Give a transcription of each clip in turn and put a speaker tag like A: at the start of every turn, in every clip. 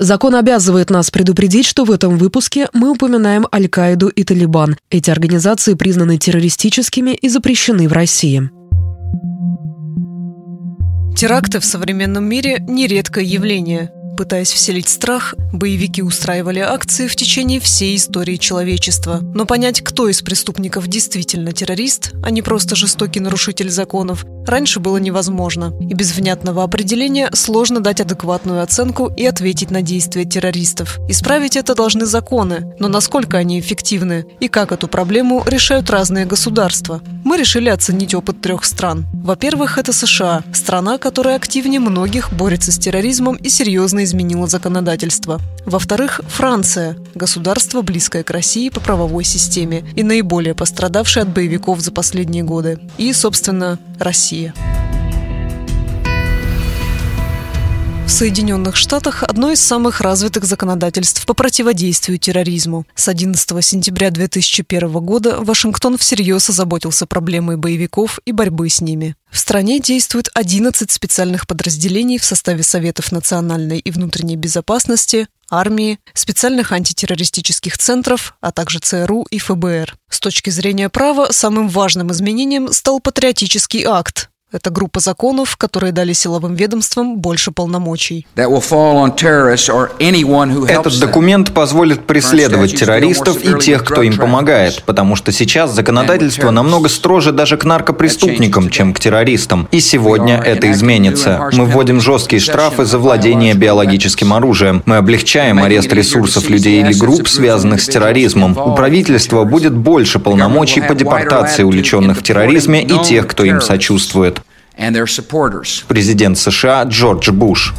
A: Закон обязывает нас предупредить, что в этом выпуске мы упоминаем Аль-Каиду и Талибан. Эти организации признаны террористическими и запрещены в России.
B: Теракты в современном мире – нередкое явление. Пытаясь вселить страх, боевики устраивали акции в течение всей истории человечества. Но понять, кто из преступников действительно террорист, а не просто жестокий нарушитель законов, раньше было невозможно. И без внятного определения сложно дать адекватную оценку и ответить на действия террористов. Исправить это должны законы, но насколько они эффективны и как эту проблему решают разные государства. Мы решили оценить опыт трех стран. Во-первых, это США, страна, которая активнее многих борется с терроризмом и серьезно изменила законодательство. Во-вторых, Франция – государство, близкое к России по правовой системе и наиболее пострадавшее от боевиков за последние годы. И, собственно, Россия. В Соединенных Штатах одно из самых развитых законодательств по противодействию терроризму. С 11 сентября 2001 года Вашингтон всерьез озаботился проблемой боевиков и борьбы с ними. В стране действует 11 специальных подразделений в составе Советов национальной и внутренней безопасности, армии, специальных антитеррористических центров, а также ЦРУ и ФБР. С точки зрения права, самым важным изменением стал патриотический акт, это группа законов, которые дали силовым ведомствам больше полномочий.
C: Этот документ позволит преследовать террористов и тех, кто им помогает, потому что сейчас законодательство намного строже даже к наркопреступникам, чем к террористам. И сегодня это изменится. Мы вводим жесткие штрафы за владение биологическим оружием. Мы облегчаем арест ресурсов людей или групп, связанных с терроризмом. У правительства будет больше полномочий по депортации увлеченных в терроризме и тех, кто им сочувствует. Президент США Джордж Буш.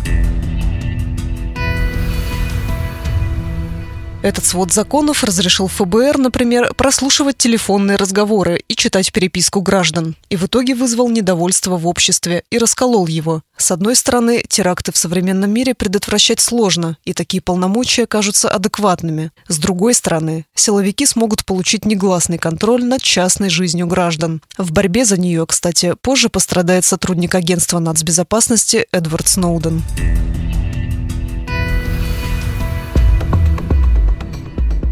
B: Этот свод законов разрешил ФБР, например, прослушивать телефонные разговоры и читать переписку граждан. И в итоге вызвал недовольство в обществе и расколол его. С одной стороны, теракты в современном мире предотвращать сложно, и такие полномочия кажутся адекватными. С другой стороны, силовики смогут получить негласный контроль над частной жизнью граждан. В борьбе за нее, кстати, позже пострадает сотрудник агентства нацбезопасности Эдвард Сноуден.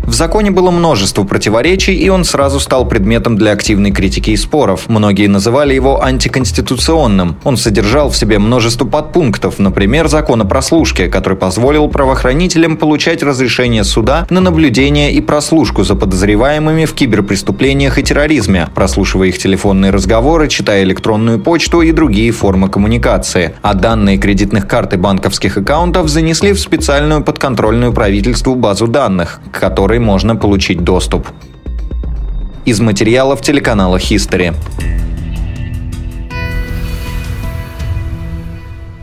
C: В законе было множество противоречий, и он сразу стал предметом для активной критики и споров. Многие называли его антиконституционным. Он содержал в себе множество подпунктов, например, закон о прослушке, который позволил правоохранителям получать разрешение суда на наблюдение и прослушку за подозреваемыми в киберпреступлениях и терроризме, прослушивая их телефонные разговоры, читая электронную почту и другие формы коммуникации. А данные кредитных карт и банковских аккаунтов занесли в специальную подконтрольную правительству базу данных, к которой которой можно получить доступ. Из материалов телеканала History.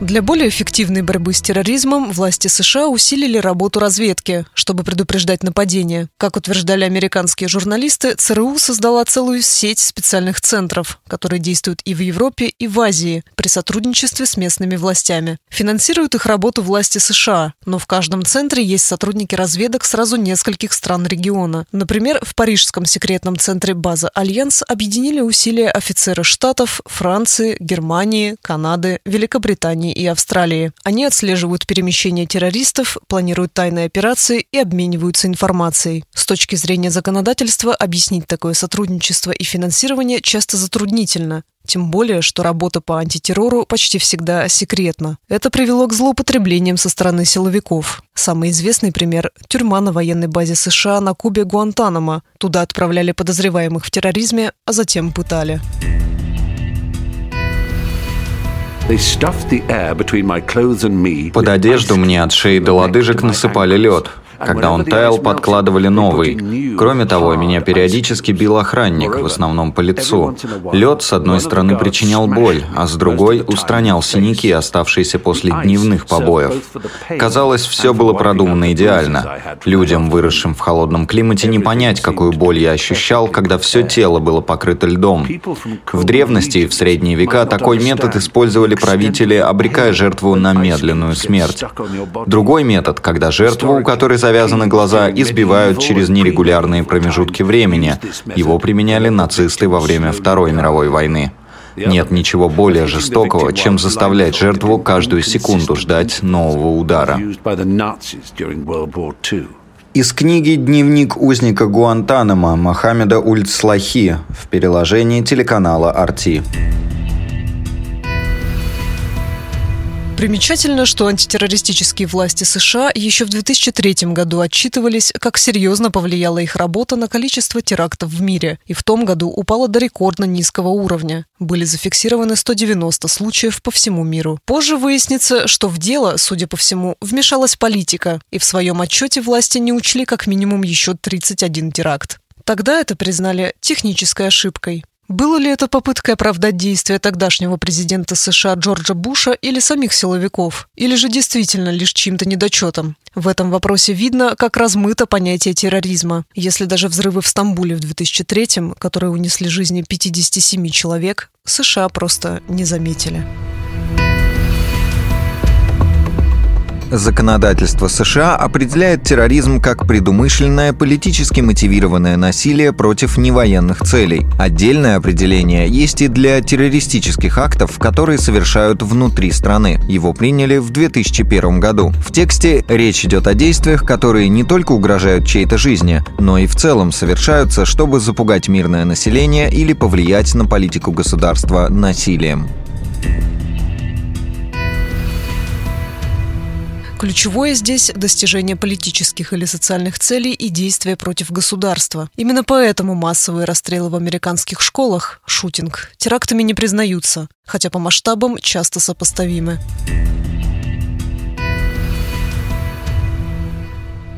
B: Для более эффективной борьбы с терроризмом власти США усилили работу разведки, чтобы предупреждать нападения. Как утверждали американские журналисты, ЦРУ создала целую сеть специальных центров, которые действуют и в Европе, и в Азии при сотрудничестве с местными властями. Финансируют их работу власти США, но в каждом центре есть сотрудники разведок сразу нескольких стран региона. Например, в парижском секретном центре база «Альянс» объединили усилия офицеры Штатов, Франции, Германии, Канады, Великобритании Японии и Австралии. Они отслеживают перемещение террористов, планируют тайные операции и обмениваются информацией. С точки зрения законодательства объяснить такое сотрудничество и финансирование часто затруднительно. Тем более, что работа по антитеррору почти всегда секретна. Это привело к злоупотреблениям со стороны силовиков. Самый известный пример – тюрьма на военной базе США на Кубе Гуантанамо. Туда отправляли подозреваемых в терроризме, а затем пытали.
C: Под одежду мне от шеи до лодыжек насыпали лед. Когда он таял, подкладывали новый. Кроме того, меня периодически бил охранник, в основном по лицу. Лед, с одной стороны, причинял боль, а с другой устранял синяки, оставшиеся после дневных побоев. Казалось, все было продумано идеально. Людям, выросшим в холодном климате, не понять, какую боль я ощущал, когда все тело было покрыто льдом. В древности и в средние века такой метод использовали правители, обрекая жертву на медленную смерть. Другой метод, когда жертву, у которой завязаны глаза, избивают через нерегулярные промежутки времени. Его применяли нацисты во время Второй мировой войны. Нет ничего более жестокого, чем заставлять жертву каждую секунду ждать нового удара. Из книги «Дневник узника Гуантанамо» Мохаммеда Ульцлахи в переложении телеканала «Арти».
B: Примечательно, что антитеррористические власти США еще в 2003 году отчитывались, как серьезно повлияла их работа на количество терактов в мире, и в том году упала до рекордно низкого уровня. Были зафиксированы 190 случаев по всему миру. Позже выяснится, что в дело, судя по всему, вмешалась политика, и в своем отчете власти не учли как минимум еще 31 теракт. Тогда это признали технической ошибкой. Было ли это попыткой оправдать действия тогдашнего президента США Джорджа Буша или самих силовиков? Или же действительно лишь чьим-то недочетом? В этом вопросе видно, как размыто понятие терроризма. Если даже взрывы в Стамбуле в 2003-м, которые унесли жизни 57 человек, США просто не заметили.
C: Законодательство США определяет терроризм как предумышленное политически мотивированное насилие против невоенных целей. Отдельное определение есть и для террористических актов, которые совершают внутри страны. Его приняли в 2001 году. В тексте речь идет о действиях, которые не только угрожают чьей-то жизни, но и в целом совершаются, чтобы запугать мирное население или повлиять на политику государства насилием.
B: Ключевое здесь достижение политических или социальных целей и действия против государства. Именно поэтому массовые расстрелы в американских школах, шутинг, терактами не признаются, хотя по масштабам часто сопоставимы.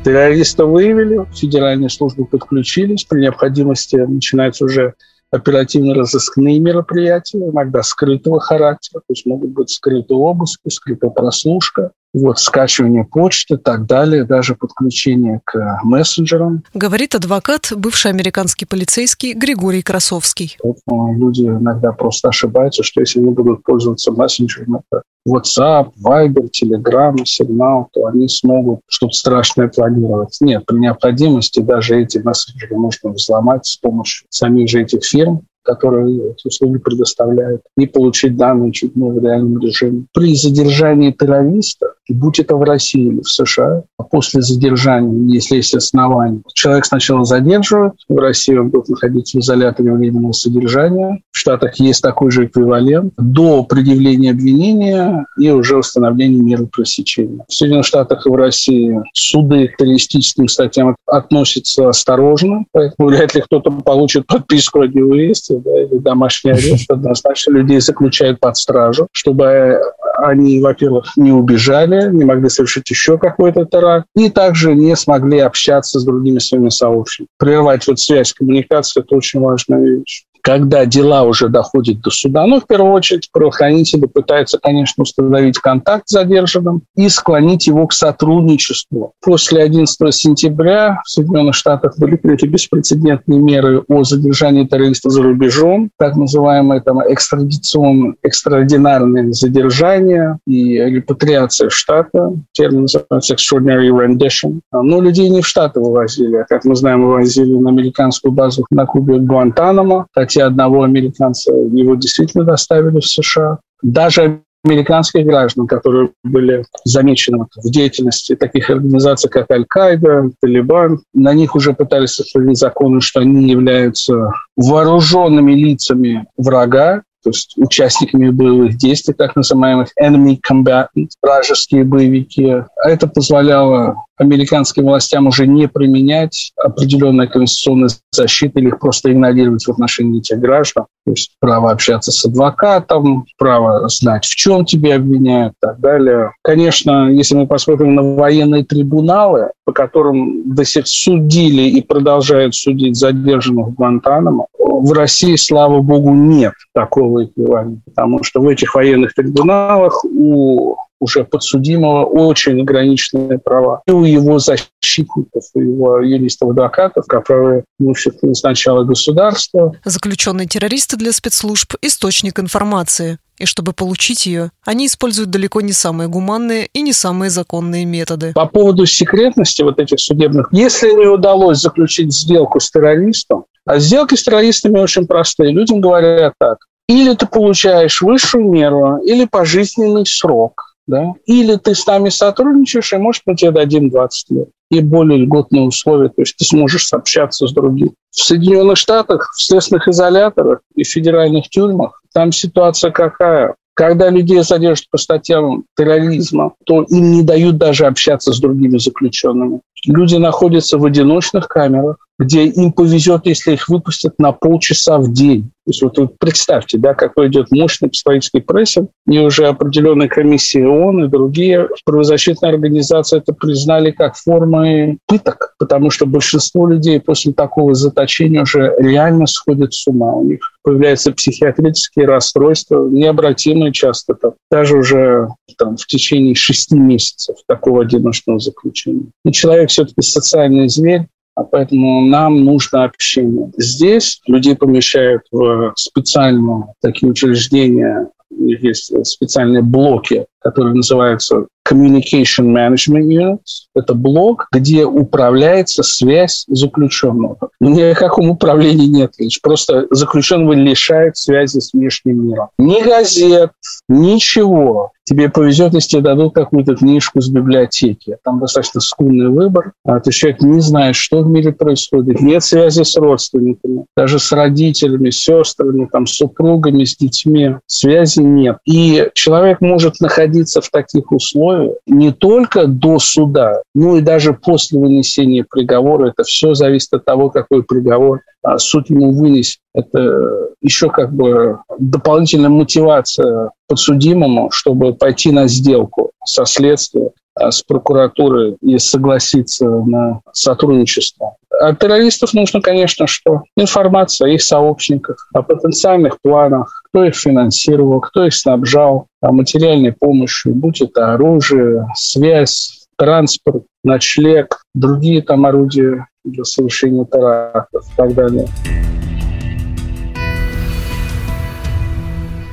D: Террориста выявили, федеральные службы подключились, при необходимости начинается уже оперативно-розыскные мероприятия, иногда скрытого характера, то есть могут быть скрытые обыски, скрытая прослушка, вот, скачивание почты и так далее, даже подключение к мессенджерам.
B: Говорит адвокат, бывший американский полицейский Григорий Красовский.
D: Поэтому люди иногда просто ошибаются, что если они будут пользоваться мессенджером, это WhatsApp, Viber, Telegram, Signal, то они смогут что-то страшное планировать. Нет, при необходимости даже эти мессенджеры можно взломать с помощью самих же этих фирм, которые эти услуги предоставляют, и получить данные чуть не в реальном режиме. При задержании террориста, будь это в России или в США, а после задержания, если есть основания, человек сначала задерживают, в России он будет находиться в изоляторе временного содержания, в Штатах есть такой же эквивалент, до предъявления обвинения и уже установления меры пресечения. В Соединенных Штатах и в России суды к террористическим статьям относятся осторожно, поэтому вряд ли кто-то получит подписку о невыезде да, или домашний арест. Однозначно людей заключают под стражу, чтобы они, во-первых, не убежали, не могли совершить еще какой-то теракт, и также не смогли общаться с другими своими сообщниками. Прервать вот связь, коммуникацию – это очень важная вещь когда дела уже доходят до суда, ну, в первую очередь, правоохранители пытаются, конечно, установить контакт с задержанным и склонить его к сотрудничеству. После 11 сентября в Соединенных Штатах были приняты беспрецедентные меры о задержании террористов за рубежом, так называемое там, экстрадиционное, экстраординарное задержание и репатриация в Штаты, термин называется extraordinary rendition. Но людей не в Штаты вывозили, а, как мы знаем, вывозили на американскую базу на Кубе Гуантанамо, хотя одного американца его действительно доставили в США. Даже американских граждан, которые были замечены в деятельности таких организаций, как Аль-Каида, Талибан, на них уже пытались сохранить законы, что они являются вооруженными лицами врага, то есть участниками боевых действий, так называемых enemy combatants, вражеские боевики. А это позволяло американским властям уже не применять определенные конституционные защиты или их просто игнорировать в отношении этих граждан. То есть право общаться с адвокатом, право знать, в чем тебя обвиняют и так далее. Конечно, если мы посмотрим на военные трибуналы, по которым до сих судили и продолжают судить задержанных в Гуантанамо, в России, слава богу, нет такого эквивалента, потому что в этих военных трибуналах у уже подсудимого очень ограниченные права. И у его защитников, у его юристов-адвокатов, как правило, ну, сначала государство.
B: Заключенные террористы для спецслужб – источник информации. И чтобы получить ее, они используют далеко не самые гуманные и не самые законные методы.
D: По поводу секретности вот этих судебных, если не удалось заключить сделку с террористом, а сделки с террористами очень простые. Людям говорят так, Или ты получаешь высшую меру, или пожизненный срок. Да? Или ты с нами сотрудничаешь, и, может, мы тебе дадим 20 лет и более льготные условия, то есть ты сможешь общаться с другими. В Соединенных Штатах, в следственных изоляторах и федеральных тюрьмах там ситуация какая? Когда людей содержат по статьям терроризма, то им не дают даже общаться с другими заключенными. Люди находятся в одиночных камерах, где им повезет, если их выпустят на полчаса в день. То есть вот вы представьте, да, какой идет мощный психологический прессинг, и уже определенные комиссии ООН и другие правозащитные организации это признали как формы пыток, потому что большинство людей после такого заточения уже реально сходят с ума. У них появляются психиатрические расстройства, необратимые часто, там, даже уже там, в течение шести месяцев такого одиночного заключения. И человек все-таки социальный зверь, поэтому нам нужно общение. Здесь людей помещают в специальные такие учреждения, есть специальные блоки, которые называются Communication Management Units. Это блок, где управляется связь заключенного. Ни о каком нет. Лишь просто заключенного лишают связи с внешним миром. Ни газет, ничего. Тебе повезет, если тебе дадут какую-то книжку с библиотеки. Там достаточно скудный выбор. А ты человек не знаешь, что в мире происходит. Нет связи с родственниками, даже с родителями, сестрами, там, с супругами, с детьми. Связи нет. И человек может находиться в таких условиях не только до суда, но и даже после вынесения приговора. Это все зависит от того, какой приговор суд ему вынесет. Это еще как бы дополнительная мотивация подсудимому, чтобы пойти на сделку со следствием, а, с прокуратурой и согласиться на сотрудничество. От террористов нужно, конечно, что информация о их сообщниках, о потенциальных планах, кто их финансировал, кто их снабжал, о материальной помощи, будь это оружие, связь, транспорт, ночлег, другие там орудия для совершения терактов и так далее.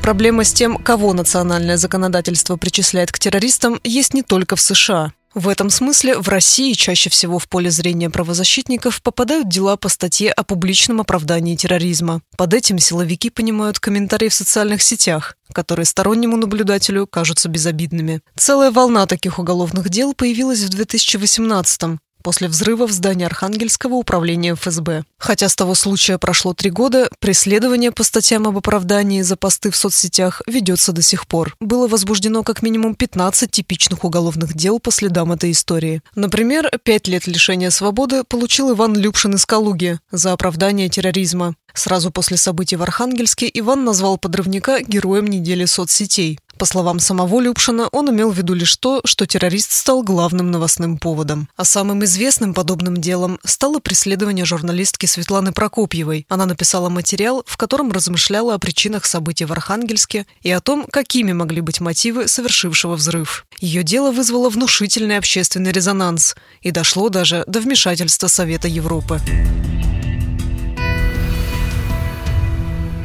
B: Проблема с тем, кого национальное законодательство причисляет к террористам, есть не только в США. В этом смысле в России чаще всего в поле зрения правозащитников попадают дела по статье о публичном оправдании терроризма. Под этим силовики понимают комментарии в социальных сетях, которые стороннему наблюдателю кажутся безобидными. Целая волна таких уголовных дел появилась в 2018 м после взрыва в здании Архангельского управления ФСБ. Хотя с того случая прошло три года, преследование по статьям об оправдании за посты в соцсетях ведется до сих пор. Было возбуждено как минимум 15 типичных уголовных дел по следам этой истории. Например, пять лет лишения свободы получил Иван Любшин из Калуги за оправдание терроризма. Сразу после событий в Архангельске Иван назвал подрывника героем недели соцсетей. По словам самого Любшина, он имел в виду лишь то, что террорист стал главным новостным поводом. А самым известным подобным делом стало преследование журналистки Светланы Прокопьевой. Она написала материал, в котором размышляла о причинах событий в Архангельске и о том, какими могли быть мотивы совершившего взрыв. Ее дело вызвало внушительный общественный резонанс и дошло даже до вмешательства Совета Европы.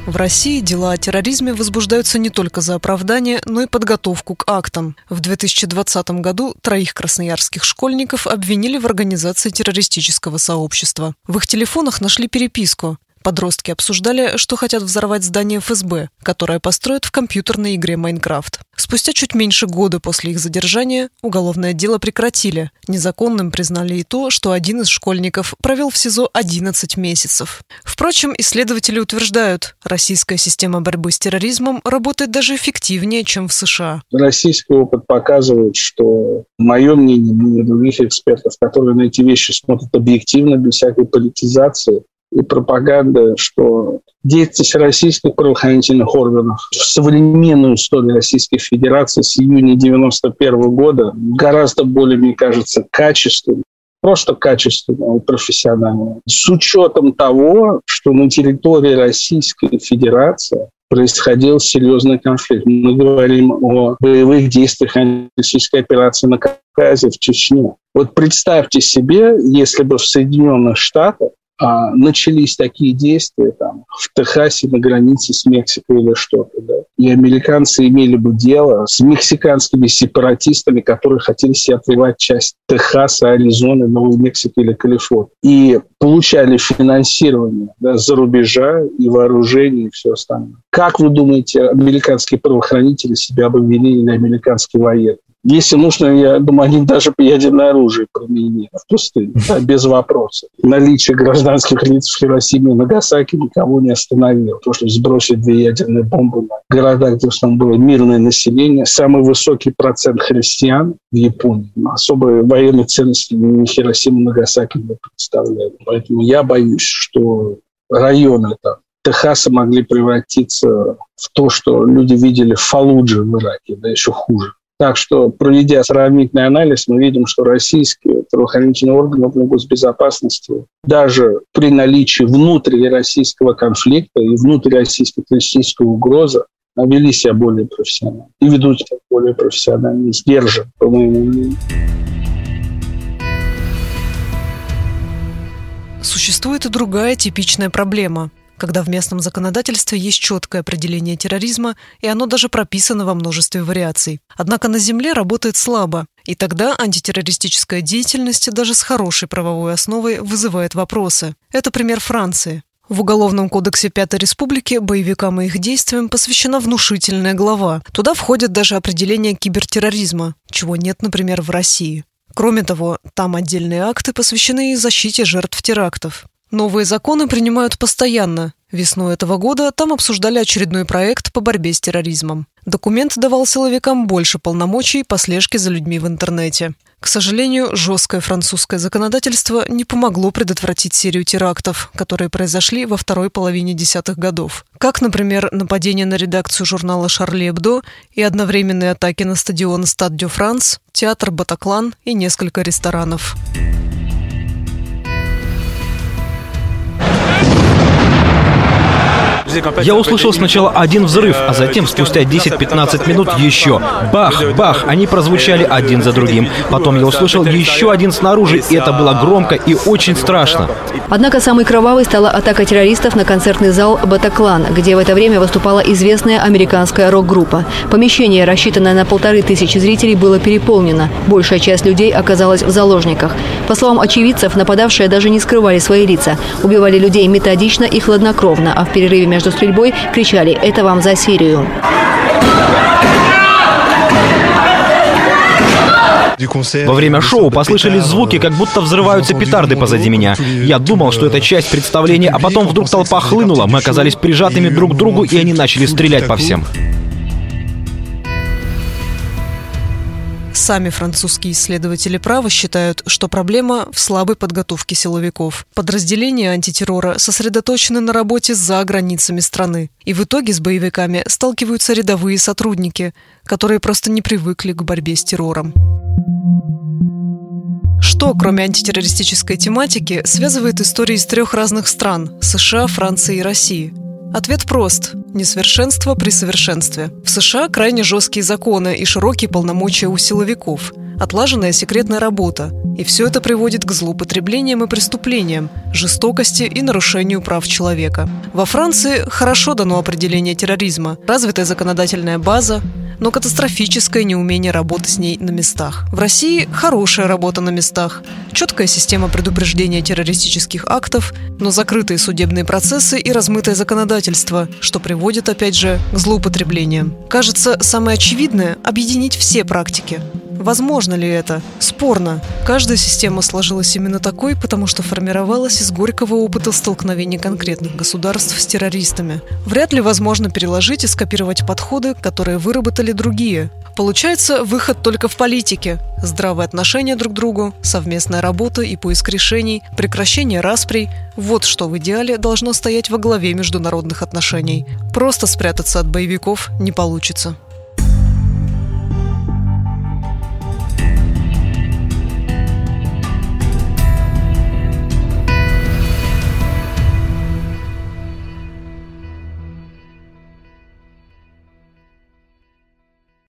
B: В России дела о терроризме возбуждаются не только за оправдание, но и подготовку к актам. В 2020 году троих красноярских школьников обвинили в организации террористического сообщества. В их телефонах нашли переписку. Подростки обсуждали, что хотят взорвать здание ФСБ, которое построят в компьютерной игре «Майнкрафт». Спустя чуть меньше года после их задержания уголовное дело прекратили. Незаконным признали и то, что один из школьников провел в СИЗО 11 месяцев. Впрочем, исследователи утверждают, российская система борьбы с терроризмом работает даже эффективнее, чем в США.
D: Российский опыт показывает, что мое мнение, мнение других экспертов, которые на эти вещи смотрят объективно, без всякой политизации, и пропаганда, что деятельность российских правоохранительных органов в современную историю Российской Федерации с июня 91 года гораздо более, мне кажется, качественной просто качественного и профессионального. С учетом того, что на территории Российской Федерации происходил серьезный конфликт. Мы говорим о боевых действиях антироссийской операции на Кавказе, в Чечне. Вот представьте себе, если бы в Соединенных Штатах а, начались такие действия там, в Техасе на границе с Мексикой или что-то, да, и американцы имели бы дело с мексиканскими сепаратистами, которые хотели себе отвоевать часть Техаса, Аризоны, Новой Мексики или Калифорнии. И получали финансирование да, за рубежа и вооружение и все остальное. Как вы думаете, американские правоохранители себя бы вели или американские военные? Если нужно, я думаю, они даже ядерное оружие применили в пустыне, да, без вопросов. Наличие гражданских лиц в Хиросиме и Нагасаки никого не остановило. То, что сбросили две ядерные бомбы на города, где в основном было мирное население, самый высокий процент христиан в Японии. Особой военной ценности ни Хиросима и Нагасаки не представляют. Поэтому я боюсь, что районы там, Техаса могли превратиться в то, что люди видели в Фалудже в Ираке, да еще хуже. Так что, проведя сравнительный анализ, мы видим, что российские правоохранительные органы госбезопасности даже при наличии внутрироссийского конфликта и внутрироссийской террористической угрозы вели себя более профессионально и ведут себя более профессионально, сдержан, по моему мнению.
B: Существует и другая типичная проблема когда в местном законодательстве есть четкое определение терроризма, и оно даже прописано во множестве вариаций. Однако на Земле работает слабо, и тогда антитеррористическая деятельность даже с хорошей правовой основой вызывает вопросы. Это пример Франции. В Уголовном кодексе Пятой Республики боевикам и их действиям посвящена внушительная глава. Туда входит даже определение кибертерроризма, чего нет, например, в России. Кроме того, там отдельные акты посвящены и защите жертв терактов. Новые законы принимают постоянно. Весной этого года там обсуждали очередной проект по борьбе с терроризмом. Документ давал силовикам больше полномочий по слежке за людьми в интернете. К сожалению, жесткое французское законодательство не помогло предотвратить серию терактов, которые произошли во второй половине десятых годов. Как, например, нападение на редакцию журнала «Шарли Эбдо» и одновременные атаки на стадион «Стад Дю Франс», театр «Батаклан» и несколько ресторанов.
E: Я услышал сначала один взрыв, а затем спустя 10-15 минут еще. Бах, бах, они прозвучали один за другим. Потом я услышал еще один снаружи, и это было громко и очень страшно.
F: Однако самой кровавой стала атака террористов на концертный зал «Батаклан», где в это время выступала известная американская рок-группа. Помещение, рассчитанное на полторы тысячи зрителей, было переполнено. Большая часть людей оказалась в заложниках. По словам очевидцев, нападавшие даже не скрывали свои лица. Убивали людей методично и хладнокровно, а в перерыве между между стрельбой кричали «Это вам за Сирию!».
E: Во время шоу послышались звуки, как будто взрываются петарды позади меня. Я думал, что это часть представления, а потом вдруг толпа хлынула, мы оказались прижатыми друг к другу, и они начали стрелять по всем.
B: Сами французские исследователи права считают, что проблема в слабой подготовке силовиков. Подразделения антитеррора сосредоточены на работе за границами страны. И в итоге с боевиками сталкиваются рядовые сотрудники, которые просто не привыкли к борьбе с террором. Что, кроме антитеррористической тематики, связывает истории из трех разных стран – США, Франции и России? Ответ прост. Несовершенство при совершенстве. В США крайне жесткие законы и широкие полномочия у силовиков, отлаженная секретная работа. И все это приводит к злоупотреблениям и преступлениям, жестокости и нарушению прав человека. Во Франции хорошо дано определение терроризма, развитая законодательная база, но катастрофическое неумение работы с ней на местах. В России хорошая работа на местах, четкая система предупреждения террористических актов, но закрытые судебные процессы и размытое законодательство, что приводит, опять же, к злоупотреблениям. Кажется, самое очевидное – объединить все практики. Возможно ли это? Спорно. Каждая система сложилась именно такой, потому что формировалась из горького опыта столкновений конкретных государств с террористами. Вряд ли возможно переложить и скопировать подходы, которые выработали другие. Получается, выход только в политике. Здравое отношение друг к другу, совместная работа и поиск решений, прекращение расприй – вот что в идеале должно стоять во главе международных отношений. Просто спрятаться от боевиков не получится.